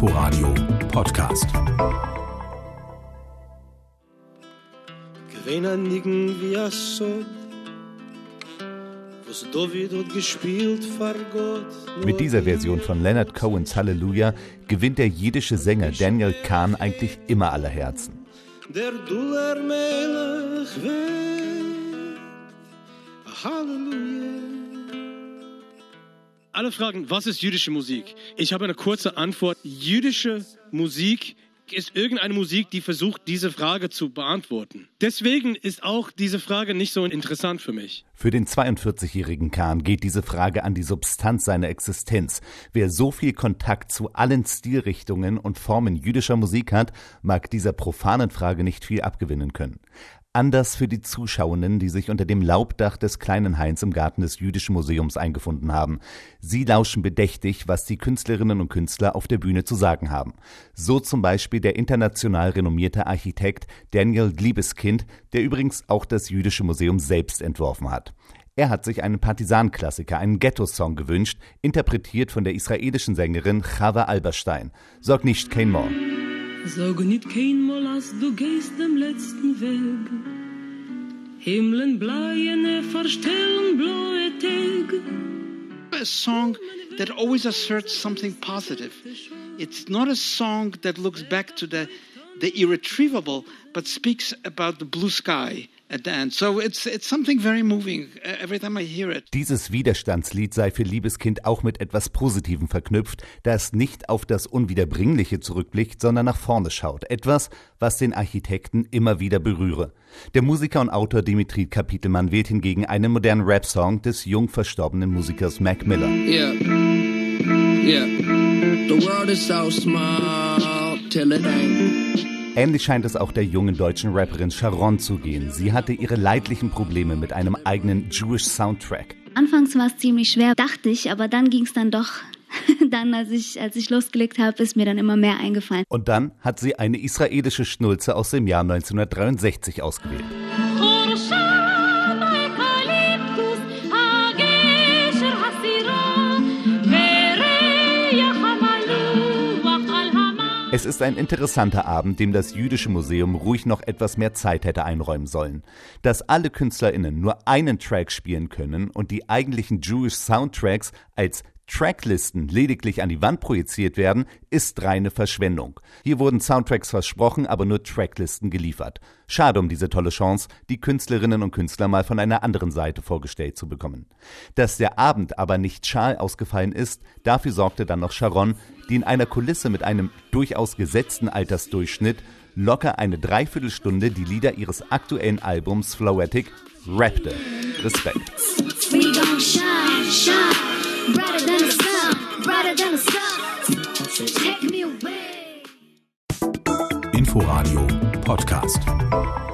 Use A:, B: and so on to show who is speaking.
A: Inforadio Podcast.
B: Gewinn wie a Sod, was David hat gespielt vor Gott.
C: Mit dieser Version von Leonard Cohens Halleluja gewinnt der jiddische Sänger Daniel Kahn eigentlich immer aller Herzen.
B: Der Duller Melech Halleluja. Alle fragen, was ist jüdische Musik? Ich habe eine kurze Antwort. Jüdische Musik ist irgendeine Musik, die versucht, diese Frage zu beantworten. Deswegen ist auch diese Frage nicht so interessant für mich.
C: Für den 42-jährigen Kahn geht diese Frage an die Substanz seiner Existenz. Wer so viel Kontakt zu allen Stilrichtungen und Formen jüdischer Musik hat, mag dieser profanen Frage nicht viel abgewinnen können. Anders für die Zuschauenden, die sich unter dem Laubdach des kleinen Hains im Garten des Jüdischen Museums eingefunden haben. Sie lauschen bedächtig, was die Künstlerinnen und Künstler auf der Bühne zu sagen haben. So zum Beispiel der international renommierte Architekt Daniel Gliebeskind, der übrigens auch das Jüdische Museum selbst entworfen hat. Er hat sich einen Partisanklassiker, einen Ghetto-Song gewünscht, interpretiert von der israelischen Sängerin Chava Alberstein. Sorg nicht kein More.
D: Sag nicht keinmal, als du gehst dem letzten Weg. Himmeln bleiene er verstellen blaue.
E: A song that always asserts something positive. It's not a song that looks back to the, the irretrievable, but speaks about the blue sky at the end. So it's it's something very moving uh, every time I hear it.
C: Dieses Widerstandslied sei für Liebeskind auch mit etwas Positivem verknüpft, da es nicht auf das Unwiederbringliche zurückblickt, sondern nach vorne schaut. Etwas, was den Architekten immer wieder berühre. Der Musiker und Autor Dimitri Kapitelmann wählt hingegen einen modernen Rap-Song des jung verstorbenen Musikers Mac Miller.
F: Yeah. Yeah. The world is so small.
C: Ähnlich scheint es auch der jungen deutschen Rapperin Sharon zu gehen. Sie hatte ihre leidlichen Probleme mit einem eigenen Jewish Soundtrack.
G: Anfangs war es ziemlich schwer, dachte ich, aber dann ging es dann doch. Dann, als ich, als ich losgelegt habe, ist mir dann immer mehr eingefallen.
C: Und dann hat sie eine israelische Schnulze aus dem Jahr 1963 ausgewählt. Es ist ein interessanter Abend, dem das Jüdische Museum ruhig noch etwas mehr Zeit hätte einräumen sollen. Dass alle KünstlerInnen nur einen Track spielen können und die eigentlichen Jewish Soundtracks als Tracklisten lediglich an die Wand projiziert werden, ist reine Verschwendung. Hier wurden Soundtracks versprochen, aber nur Tracklisten geliefert. Schade um diese tolle Chance, die Künstlerinnen und Künstler mal von einer anderen Seite vorgestellt zu bekommen. Dass der Abend aber nicht schal ausgefallen ist, dafür sorgte dann noch Sharon, die in einer Kulisse mit einem durchaus gesetzten Altersdurchschnitt locker eine Dreiviertelstunde die Lieder ihres aktuellen Albums Floetic rappte. Respekt.
A: Inforadio Podcast.